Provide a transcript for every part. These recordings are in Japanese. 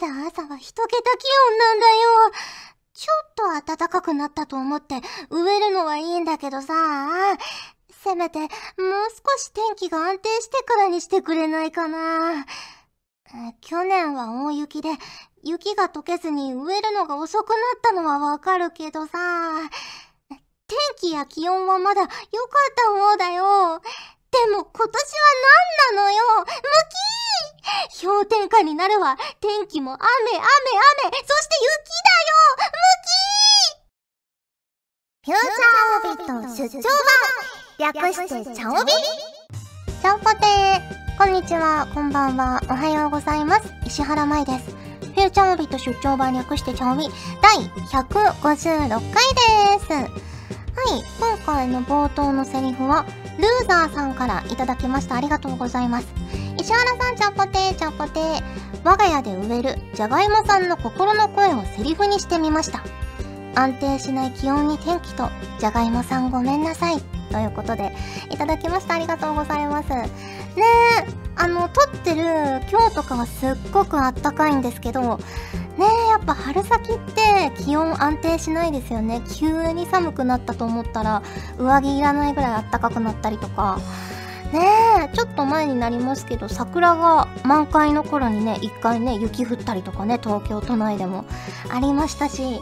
だ朝は一桁気温なんだよ。ちょっと暖かくなったと思って植えるのはいいんだけどさ、せめてもう少し天気が安定してからにしてくれないかな。去年は大雪で雪が溶けずに植えるのが遅くなったのはわかるけどさ、天気や気温はまだ良かった方だよ。でも今年は何なのよ？ムキー氷点下になるわ天気も雨雨雨。そして雪だよ。ムキーフューチャーオビット出張版。略してチャオビチャオポテーこんにちは、こんばんは、おはようございます。石原舞です。フューチャーオビット出張版。略してチャオビ第156回です。はい、今回の冒頭のセリフは、ルーザーさんからいただきました。ありがとうございます。石原さん、ちゃんぽてー、ちゃんぽてー。我が家で植える、じゃがいもさんの心の声をセリフにしてみました。安定しない気温に天気と、じゃがいもさんごめんなさい。ということで、いただきました。ありがとうございます。ねえ、あの、撮ってる今日とかはすっごくあったかいんですけど、ね、やっぱ春先って気温安定しないですよね。急に寒くなったと思ったら、上着いらないぐらいあったかくなったりとか。ねえ、ちょっと前になりますけど、桜が満開の頃にね、一回ね、雪降ったりとかね、東京都内でもありましたし、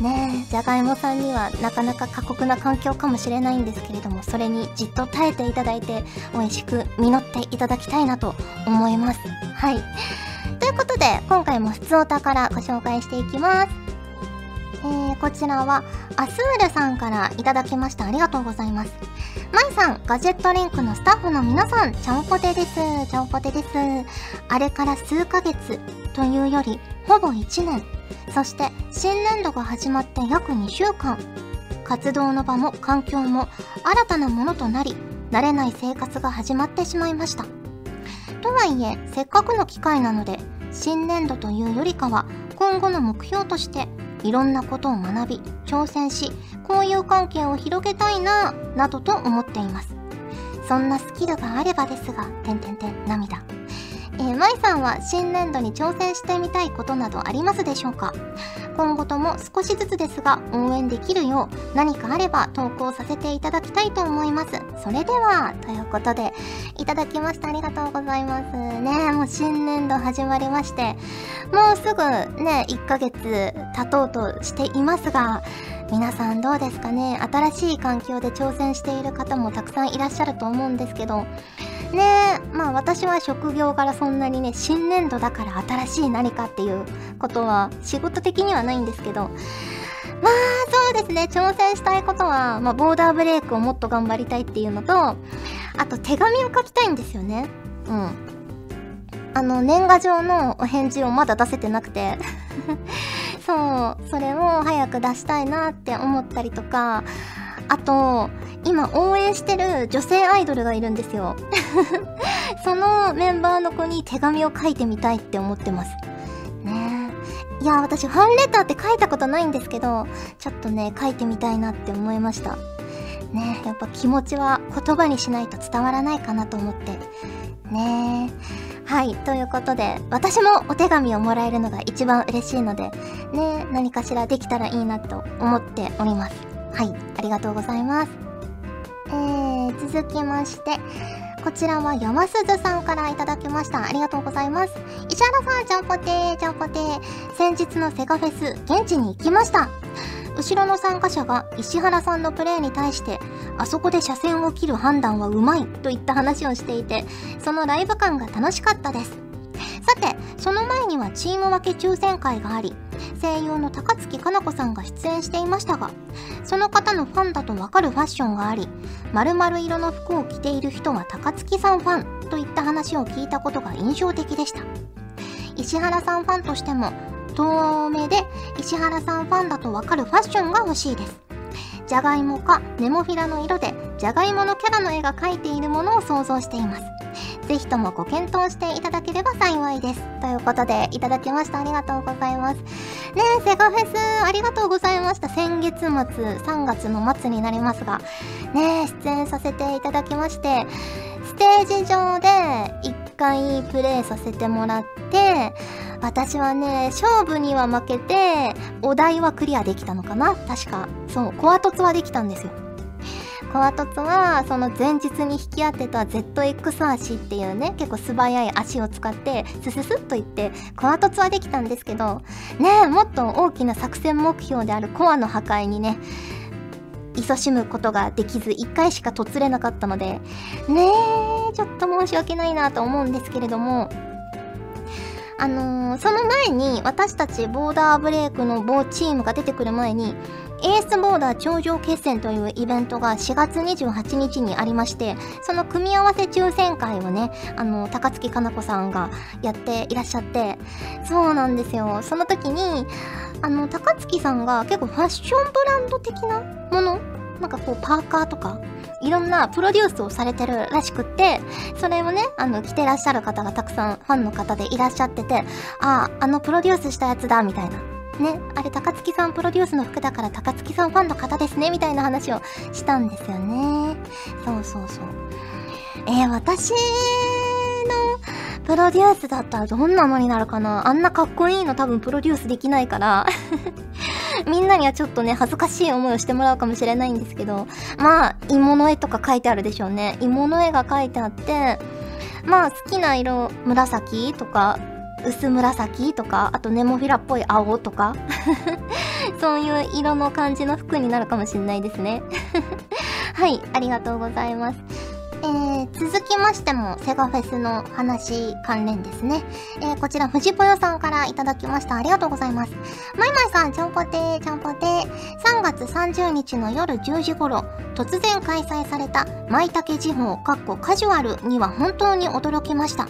ねえ、じゃがいもさんにはなかなか過酷な環境かもしれないんですけれども、それにじっと耐えていただいて、美味しく実っていただきたいなと思います。はい。ということで、今回も普通お宝ご紹介していきます。えー、こちらは、アスールさんからいただきました。ありがとうございます。まいさん、ガジェットリンクのスタッフの皆さん、ちゃんぽてです。ちゃんぽてです。あれから数ヶ月というより、ほぼ1年。そして、新年度が始まって約2週間。活動の場も環境も新たなものとなり、慣れない生活が始まってしまいました。とはいえ、せっかくの機会なので、新年度というよりかは、今後の目標として、いろんなことを学び、挑戦し、交友関係を広げたいな、などと思っています。そんなスキルがあればですが、てんてんてん涙。えー、舞さんは新年度に挑戦してみたいことなどありますでしょうか？今後とも少しずつですが応援できるよう何かあれば投稿させていただきたいと思います。それでは、ということで、いただきました。ありがとうございます。ねもう新年度始まりまして、もうすぐね、1ヶ月経とうとしていますが、皆さんどうですかね？新しい環境で挑戦している方もたくさんいらっしゃると思うんですけど、ねまあ私は職業からそんなにね、新年度だから新しい何かっていうことは仕事的にはないんですけど、まあそうですね、挑戦したいことは、まあボーダーブレイクをもっと頑張りたいっていうのと、あと手紙を書きたいんですよね。うん。あの、年賀状のお返事をまだ出せてなくて そう、それを早く出したいなって思ったりとか、あと、今応援してる女性アイドルがいるんですよ。そのメンバーの子に手紙を書いてみたいって思ってます。ねいや、私ファンレターって書いたことないんですけど、ちょっとね、書いてみたいなって思いました。ねやっぱ気持ちは言葉にしないと伝わらないかなと思って。ねはい、ということで、私もお手紙をもらえるのが一番嬉しいので、ね何かしらできたらいいなと思っております。はい、ありがとうございます。えー、続きまして、こちらは山鈴さんからいただきました。ありがとうございます。石原さん、ちゃんぽてー、ちゃんぽてー。先日のセガフェス、現地に行きました。後ろの参加者が石原さんのプレーに対して、あそこで車線を切る判断はうまいといった話をしていて、そのライブ感が楽しかったです。さて、その前にはチーム分け抽選会があり、声優の高槻かな子さんが出演していましたが、その方のファンだとわかるファッションがあり、〇〇色の服を着ている人は高槻さんファンといった話を聞いたことが印象的でした。石原さんファンとしても、遠目で石原さんファンだとわかるファッションが欲しいです。じゃがいもかネモフィラの色でじゃがいものキャラの絵が描いているものを想像しています。ぜひともご検討していただければ幸いです。ということで、いただきました。ありがとうございます。ねえ、セガフェス、ありがとうございました。先月末、3月の末になりますが、ねえ、出演させていただきまして、ステージ上で1回プレイさせてもらって、私はね、勝負には負けて、お題はクリアできたのかな確か。そう、コア凸はできたんですよ。コア凸は、その前日に引き当てた ZX 足っていうね、結構素早い足を使って、スススッといって、コア凸はできたんですけど、ねえもっと大きな作戦目標であるコアの破壊にね、勤しむことができず1回しか突れなかったのでねえちょっと申し訳ないなと思うんですけれどもあのー、その前に私たちボーダーブレイクの某チームが出てくる前にエースボーダー頂上決戦というイベントが4月28日にありましてその組み合わせ抽選会をねあの高槻かな子さんがやっていらっしゃってそうなんですよその時にあの高槻さんが結構ファッションブランド的なものなんかこうパーカーとかいろんなプロデュースをされてるらしくって、それをね、あの、着てらっしゃる方がたくさんファンの方でいらっしゃってて、ああ、あのプロデュースしたやつだ、みたいな。ね、あれ高槻さんプロデュースの服だから高槻さんファンの方ですね、みたいな話をしたんですよね。そうそうそう。えー、私のプロデュースだったらどんなのになるかな？あんなかっこいいの多分プロデュースできないから みんなにはちょっとね、恥ずかしい思いをしてもらうかもしれないんですけど、まあ、芋の絵とか書いてあるでしょうね。芋の絵が書いてあって、まあ、好きな色、紫とか、薄紫とか、あとネモフィラっぽい青とか、そういう色の感じの服になるかもしれないですね。はい、ありがとうございます。えー、続きましても、セガフェスの話関連ですね。えー、こちら、藤ぽよさんからいただきました。ありがとうございます。まいまいさん、ちゃんぽてー、ちゃんぽてー。3月30日の夜10時頃、突然開催された、舞茸地方、かっこカジュアルには本当に驚きました。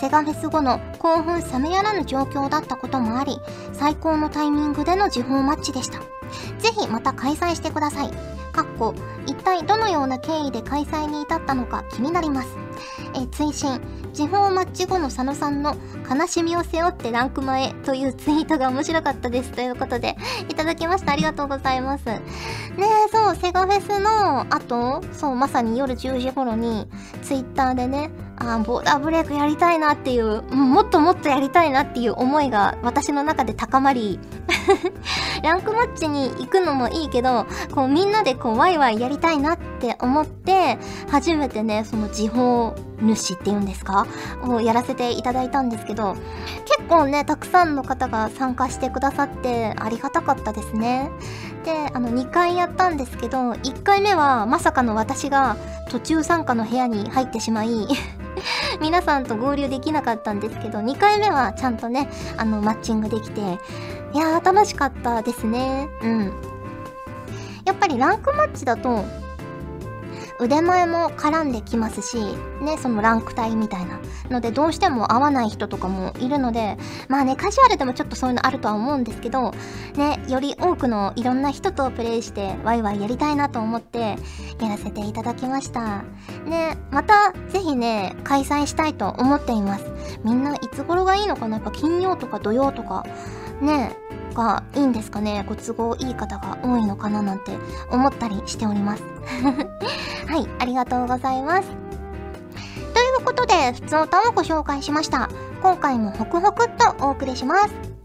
セガフェス後の興奮冷めやらぬ状況だったこともあり、最高のタイミングでの時報マッチでした。ぜひまた開催してください。かっこ一体どのような経緯で開催に至ったのか気になります。え追伸時報マッチ後の佐野さんの悲しみを背負ってランク前というツイートが面白かったですということでいただきましたありがとうございますねえそうセガフェスの後そうまさに夜10時頃にツイッターでねあボーダーブレイクやりたいなっていう、もっともっとやりたいなっていう思いが私の中で高まり ランクマッチに行くのもいいけど、こうみんなでこうワイワイやりたいなって思って、初めてね、その時報主っていうんですかをやらせていただいたんですけど、結構ね、たくさんの方が参加してくださってありがたかったですね。で、あの2回やったんですけど、1回目はまさかの私が途中参加の部屋に入ってしまい 皆さんと合流できなかったんですけど、2回目はちゃんとね、あの、マッチングできて、いやー、楽しかったですね。うん。やっぱりランクマッチだと、腕前も絡んできますし、ね、そのランク帯みたいな。ので、どうしても合わない人とかもいるので、まあね、カジュアルでもちょっとそういうのあるとは思うんですけど、ね、より多くのいろんな人とプレイして、ワイワイやりたいなと思って、やらせていただきました。ね、また、ぜひね、開催したいと思っています。みんないつ頃がいいのかな？やっぱ金曜とか土曜とか、ね、がいいんですかね？ご都合いい方が多いのかななんて思ったりしております。はい、ありがとうございます。ということで、普通歌をご紹介しました。今回もホクホクっとお送りします。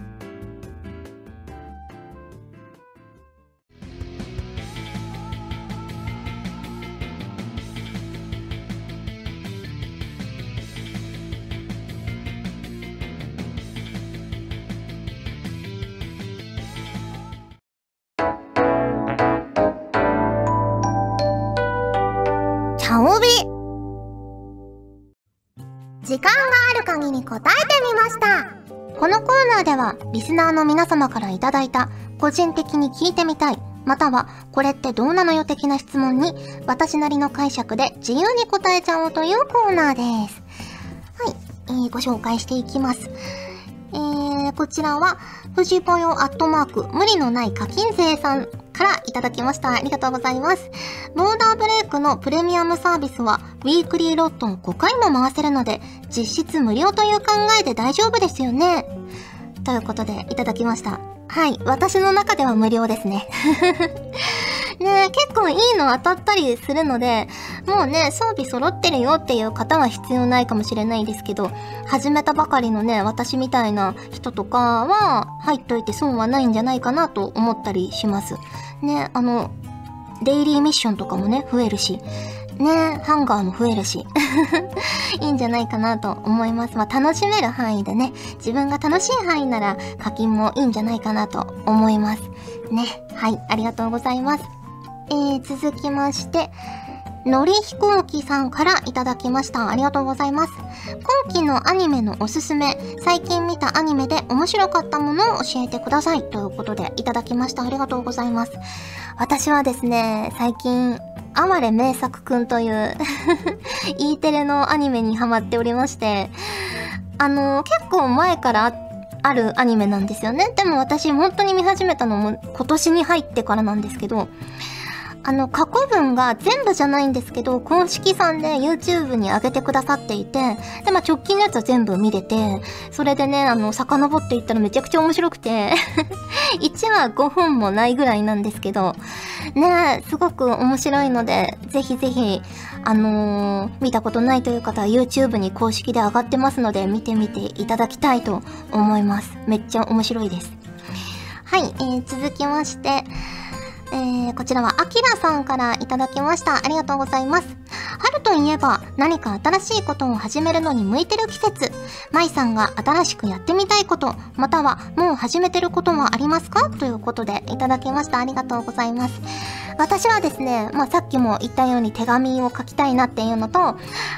ある限り答えてみましたこのコーナーではリスナーの皆様からいただいた個人的に聞いてみたいまたはこれってどうなのよ的な質問に私なりの解釈で自由に答えちゃおうというコーナーですはい、えー、ご紹介していきますえー、こちらは、藤ぽよアットマーク、無理のない課金税さんからいただきました。ありがとうございます。ボーダーブレイクのプレミアムサービスは、ウィークリーロットを5回も回せるので、実質無料という考えで大丈夫ですよね。ということで、いただきました。はい。私の中では無料ですね。ね結構いいの当たったりするので、もうね、装備揃ってるよっていう方は必要ないかもしれないですけど、始めたばかりのね、私みたいな人とかは入っといて損はないんじゃないかなと思ったりします。ね、あの、デイリーミッションとかもね、増えるし、ねハンガーも増えるし いいんじゃないかなと思います。まあ、楽しめる範囲でね、自分が楽しい範囲なら課金もいいんじゃないかなと思います。ね。はい、ありがとうございます。えー、続きまして、のり飛行機さんからいただきました。ありがとうございます。今期のアニメのおすすめ、最近見たアニメで面白かったものを教えてください。ということでいただきました。ありがとうございます。私はですね、最近、哀れ名作くんという E テレのアニメにハマっておりまして、あの、結構前からあるアニメなんですよね。でも私本当に見始めたのも今年に入ってからなんですけど、あの、過去文が全部じゃないんですけど、公式さんで YouTube に上げてくださっていて、で、まあ、直近のやつは全部見れて、それでね、あの、遡っていったらめちゃくちゃ面白くて 1話5分もないぐらいなんですけど、ね、すごく面白いので、ぜひぜひ、あのー、見たことないという方は YouTube に公式で上がってますので、見てみていただきたいと思います。めっちゃ面白いです。はい、えー、続きまして、えー、こちらはアキラさんからいただきました。ありがとうございます。春といえば何か新しいことを始めるのに向いてる季節。舞さんが新しくやってみたいこと、またはもう始めてることはありますか？ということでいただきました。ありがとうございます。私はですね、まあ、さっきも言ったように手紙を書きたいなっていうのと、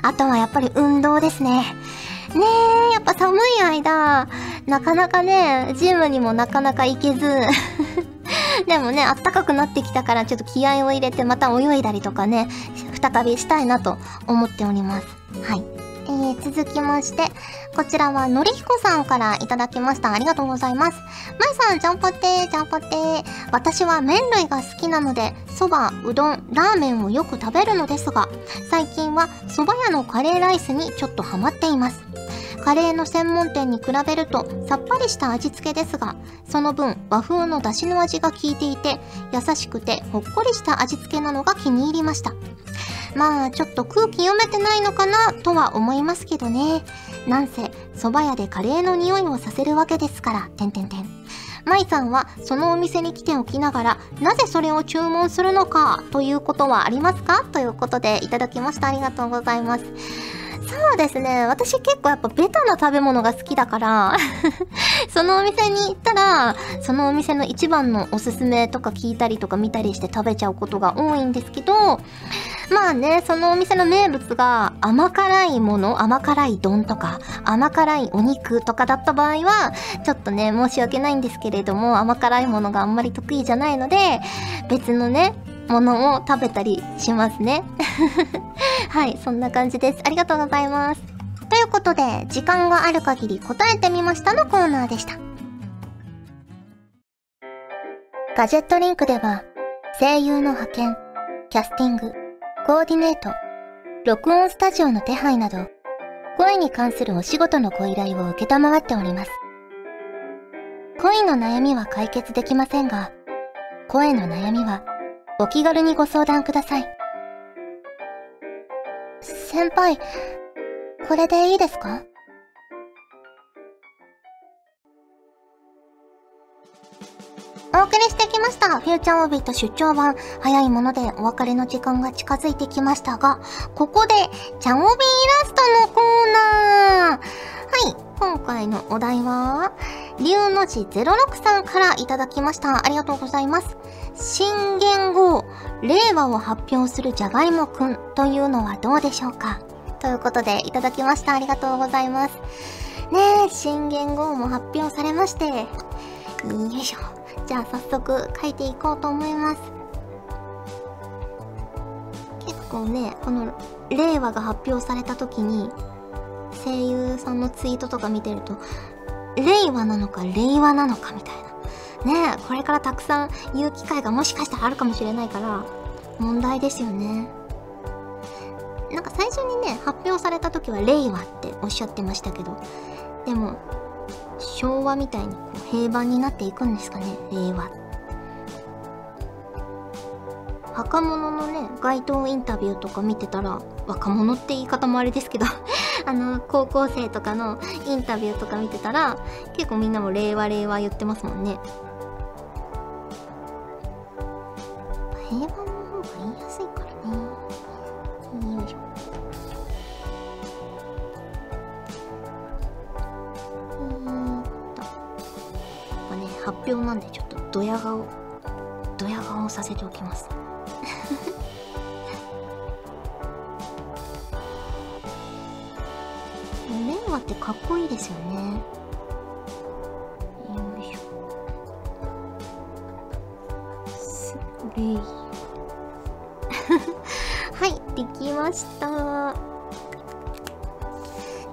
あとはやっぱり運動ですね。ねえ、やっぱ寒い間、なかなかね、ジムにもなかなか行けず でもね、あったかくなってきたからちょっと気合を入れてまた泳いだりとかね、再びしたいなと思っております。はい。えー、続きまして、こちらはのりひこさんからいただきました。ありがとうございます。まいさん、ちゃんぽてー、ちゃんぽてー。私は麺類が好きなので、そば、うどん、ラーメンをよく食べるのですが、最近は蕎麦屋のカレーライスにちょっとハマっています。カレーの専門店に比べるとさっぱりした味付けですが、その分和風の出汁の味が効いていて、優しくてほっこりした味付けなのが気に入りました。まあ、ちょっと空気読めてないのかなとは思いますけどね。なんせ、蕎麦屋でカレーの匂いをさせるわけですから、てんてんてん。舞さんはそのお店に来ておきながら、なぜそれを注文するのかということはありますか？ということでいただきました。ありがとうございます。そうですね。私結構やっぱベタな食べ物が好きだから そのお店に行ったら、そのお店の一番のおすすめとか聞いたりとか見たりして食べちゃうことが多いんですけど、まあね、そのお店の名物が甘辛いもの、甘辛い丼とか、甘辛いお肉とかだった場合は、ちょっとね、申し訳ないんですけれども、甘辛いものがあんまり得意じゃないので、別のね、ものを食べたりしますね。はい、そんな感じです。ありがとうございます。ということで、時間がある限り答えてみましたのコーナーでした。ガジェットリンクでは、声優の派遣、キャスティング、コーディネート、録音スタジオの手配など、声に関するお仕事のご依頼を受けたまわっております。恋の悩みは解決できませんが、声の悩みはお気軽にご相談ください。先輩、これでいいですか？お送りしてきました。フューチャーオービット出張版。早いものでお別れの時間が近づいてきましたが、ここで、チャオビイラストのコーナー。はい、今回のお題は、龍の字06さんからいただきました。ありがとうございます。新元号、令和を発表するじゃがいもくんというのはどうでしょうか？ということでいただきました。ありがとうございます。ねえ、新元号も発表されまして、よいしょ。じゃあ早速書いていこうと思います。結構ね、この令和が発表された時に、声優さんのツイートとか見てると、令和なのか令和なのかみたいな。ねこれからたくさん言う機会がもしかしたらあるかもしれないから、問題ですよね。なんか最初にね、発表された時は令和っておっしゃってましたけど、でも、昭和みたいにこう平板になっていくんですかね、令和。若者のね街頭インタビューとか見てたら若者って言い方もあれですけど あの高校生とかのインタビューとか見てたら結構みんなも令和令和言ってますもんね令和ってかっこいいですよね。よいしょ。すれい はいできました。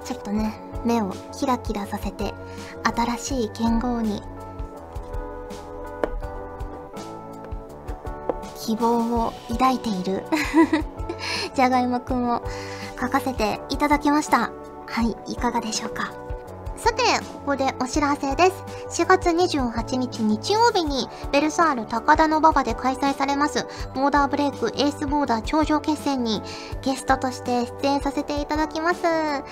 ちょっとね目をキラキラさせて新しい剣豪に。希望を抱いている。じゃがいもくんを書かせていただきました。はいいかがでしょうかさて、ここでお知らせです。4月28日日曜日に、ベルサール高田の馬場で開催されます、ボーダーブレイクエースボーダー頂上決戦に、ゲストとして出演させていただきます。ね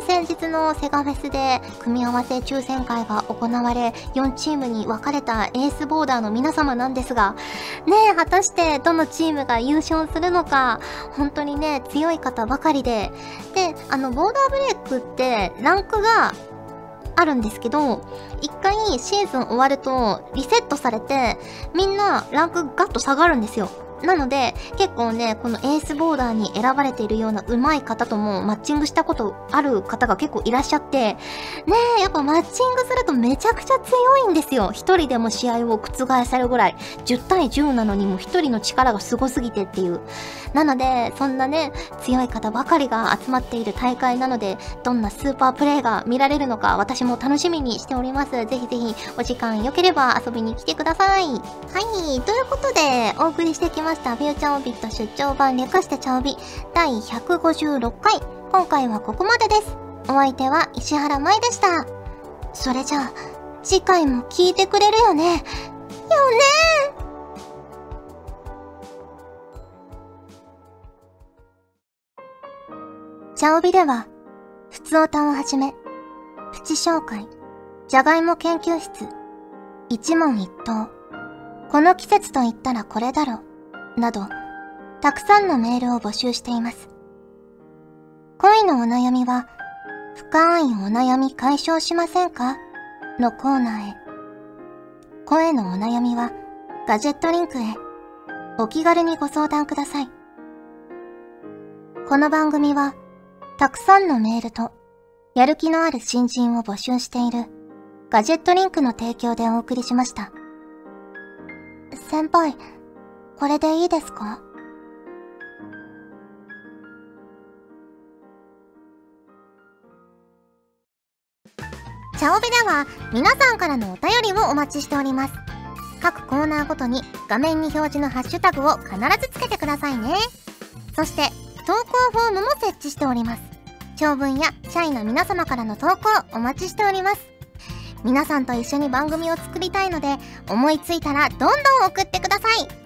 え、先日のセガフェスで、組み合わせ抽選会が行われ、4チームに分かれたエースボーダーの皆様なんですが、ねえ、果たしてどのチームが優勝するのか、本当にね、強い方ばかりで、で、あの、ボーダーブレイクって、ランクがあるんですけど、一回シーズン終わるとリセットされて、みんなランクガッと下がるんですよ。なので、結構ね、このエースボーダーに選ばれているような上手い方ともマッチングしたことある方が結構いらっしゃって、ねえ、やっぱマッチングするとめちゃくちゃ強いんですよ。一人でも試合を覆せるぐらい。10対10なのにも一人の力がすごすぎてっていう。なので、そんなね、強い方ばかりが集まっている大会なので、どんなスーパープレイが見られるのか、私も楽しみにしております。ぜひぜひ、お時間良ければ遊びに来てください。はい、ということで、お送りしてきました、フューチャーオビット出張版略してチャオビ、第156回。今回はここまでです。お相手は石原舞でした。それじゃあ、次回も聞いてくれるよね。よねチャオビでは、ふつおたをはじめ、プチ紹介、じゃがいも研究室、一問一答、この季節と言ったらこれだろう、など、たくさんのメールを募集しています。恋のお悩みは、深いお悩み解消しませんか？のコーナーへ。声のお悩みは、ガジェットリンクへ。お気軽にご相談ください。この番組は、たくさんのメールと、やる気のある新人を募集している、ガジェットリンクの提供でお送りしました。先輩、これでいいですか？チャオベでは皆さんからのお便りをお待ちしております。各コーナーごとに画面に表示のハッシュタグを必ずつけてくださいね。そして投稿フォームも設置しております。長文や社員の皆様からの投稿お待ちしております。皆さんと一緒に番組を作りたいので思いついたらどんどん送ってください。